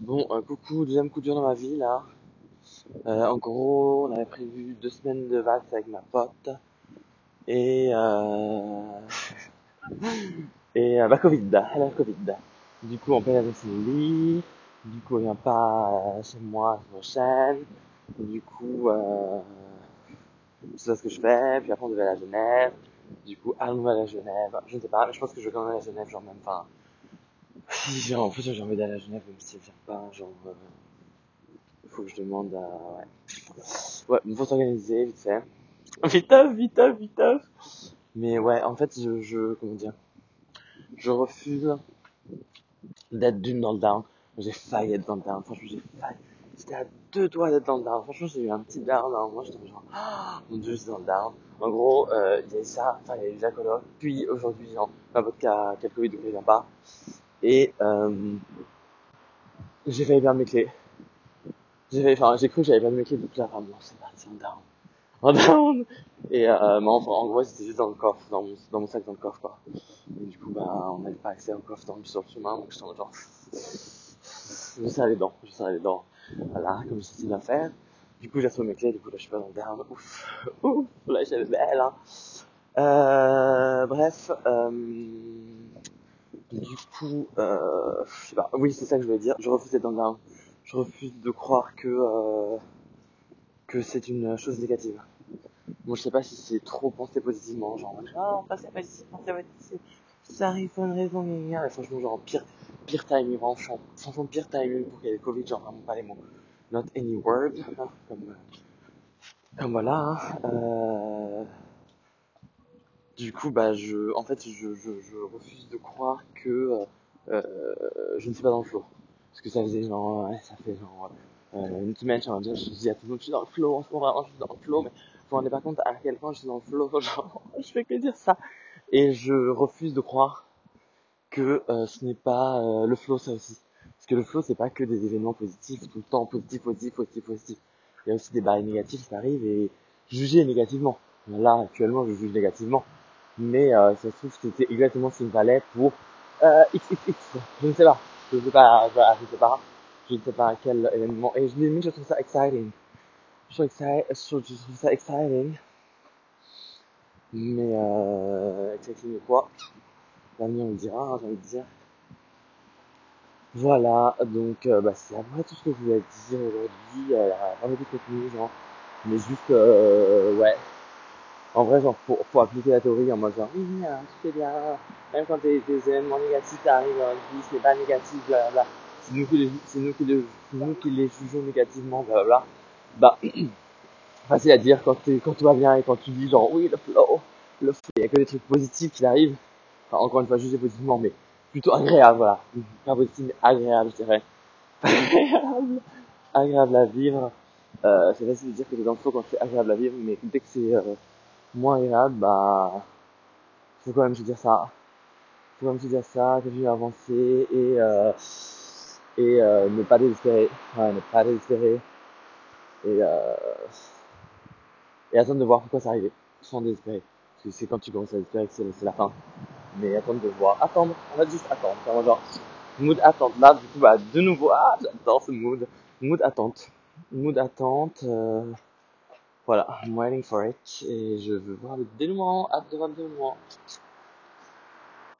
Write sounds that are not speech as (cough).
Bon, euh, coucou, deuxième coup dur dans ma vie là. Euh, en gros, on avait prévu deux semaines de vacances avec ma pote. Et euh... et euh, bah Covid, elle a Covid. Du coup, on paye avec son lit. Du coup, elle vient pas euh, chez moi la semaine prochaine. Du coup, euh... c'est ça ce que je fais. Puis après, on devait aller à Genève. Du coup, allons aller à Genève. Je ne sais pas, mais je pense que je vais quand même aller à Genève, genre même, enfin, si, genre, en fait, j'ai envie d'aller à Genève, même si vient pas, genre, euh, faut que je demande à, ouais. Ouais, il faut s'organiser, vite fait. Viteuf, viteuf, viteuf. Mais ouais, en fait, je, je, comment dire, je refuse d'être d'une dans le down. J'ai failli être dans le down, franchement, j'ai failli. J'étais à deux doigts d'être dans le down. Franchement, j'ai eu un petit down, hein. moi, j'étais genre, oh, mon dieu, dans le down. En gros, euh, il y a eu ça, enfin, il y a eu la puis aujourd'hui, genre, ma Covid, donc il vient pas. Et, euh, j'ai failli perdre mes clés. J'ai cru que j'avais perdu mes clés, donc là, vraiment, c'est parti en down. En down! Et, euh, mais en gros, c'était juste dans le coffre, dans mon, sac dans le coffre, quoi. Et du coup, bah, on n'avait pas accès au coffre dans, sur le chemin, donc j'étais en genre, je serrais les dents, je serrais les dents. Voilà, comme sais bien faire. Du coup, j'ai retrouvé mes clés, du coup, là, je suis pas dans le down. Ouf, ouf, là, j'avais belle, hein. Euh, bref, euh, du coup, euh, je sais pas, oui, c'est ça que je voulais dire. Je refuse d'être dans le down. Je refuse de croire que, euh, que c'est une chose négative. Bon, je sais pas si c'est trop penser positivement, genre, ah, penser positif, penser positif, ça arrive pour une raison. Et franchement, genre, pire, pire timing, franchement, pire timing pour qu'il y ait le Covid, genre, vraiment pas les mots. Not any word, comme, comme voilà, hein, euh, du coup, bah, je, en fait, je, je, je refuse de croire que euh, je ne suis pas dans le flow. Parce que ça faisait genre, ouais, ça fait genre euh, une semaine, je, je dis à tout le monde, je suis dans le flow, en ce moment, vraiment, je suis dans le flow, mais vous vous rendez pas compte à quel point je suis dans le flow, (laughs) genre, je fais que dire ça. Et je refuse de croire que euh, ce n'est pas euh, le flow, ça aussi. Parce que le flow, c'est pas que des événements positifs, tout le temps, positif, positif, positif, positif. Il y a aussi des barres négatifs qui arrivent et juger négativement. Là, actuellement, je juge négativement mais euh, ça se trouve c'était exactement ce qu'il me fallait pour euh, XXX. Je ne sais pas. Je ne sais pas, je ne sais pas. Je ne sais pas quel événement. Et je limite, je trouve ça exciting. Je trouve, exci- je trouve, ça exciting. Mais euh, exciting quoi? L'avenir on le dira, hein, j'ai envie de dire. Voilà, donc euh, bah, c'est à peu près tout ce que je voulais dire aujourd'hui. Euh, pas beaucoup de contenu, genre. Mais juste, euh, ouais, en vrai, genre, faut, faut appliquer la théorie en mode genre, oui, hein, tout est bien, même quand des, des événements négatifs arrivent dans la vie, c'est pas négatif, blablabla. C'est nous qui les, c'est nous qui les, nous qui les jugeons négativement, blablabla. Bah, (clears throat) facile à dire quand t'es, quand tout va bien et quand tu dis genre, oui, le flow, le flow, il y a que des trucs positifs qui arrivent. Enfin, encore une fois, juger positivement, mais plutôt agréable, voilà. Pas positif, mais agréable, je dirais. (laughs) agréable, agréable à vivre. Euh, c'est facile de dire que t'es dans le flow quand c'est agréable à vivre, mais dès que c'est, euh, moins agréable, bah, faut quand même se dire ça. Faut quand même se dire ça, continuer à avancer et, euh, et euh, ne pas désespérer. Ouais, ne pas désespérer. Et, euh, et attendre de voir pourquoi ça arrive, sans désespérer. Parce que c'est quand tu commences à désespérer que c'est la fin. Mais attendre de voir. Attendre, on va juste attendre. Enfin, genre, mood attente. Là, du coup, bah, de nouveau, ah, j'adore ce mood. Mood attente. Mood attente. Euh, voilà, I'm waiting for it et je veux voir le dénouement, hâte de voir le dénouement.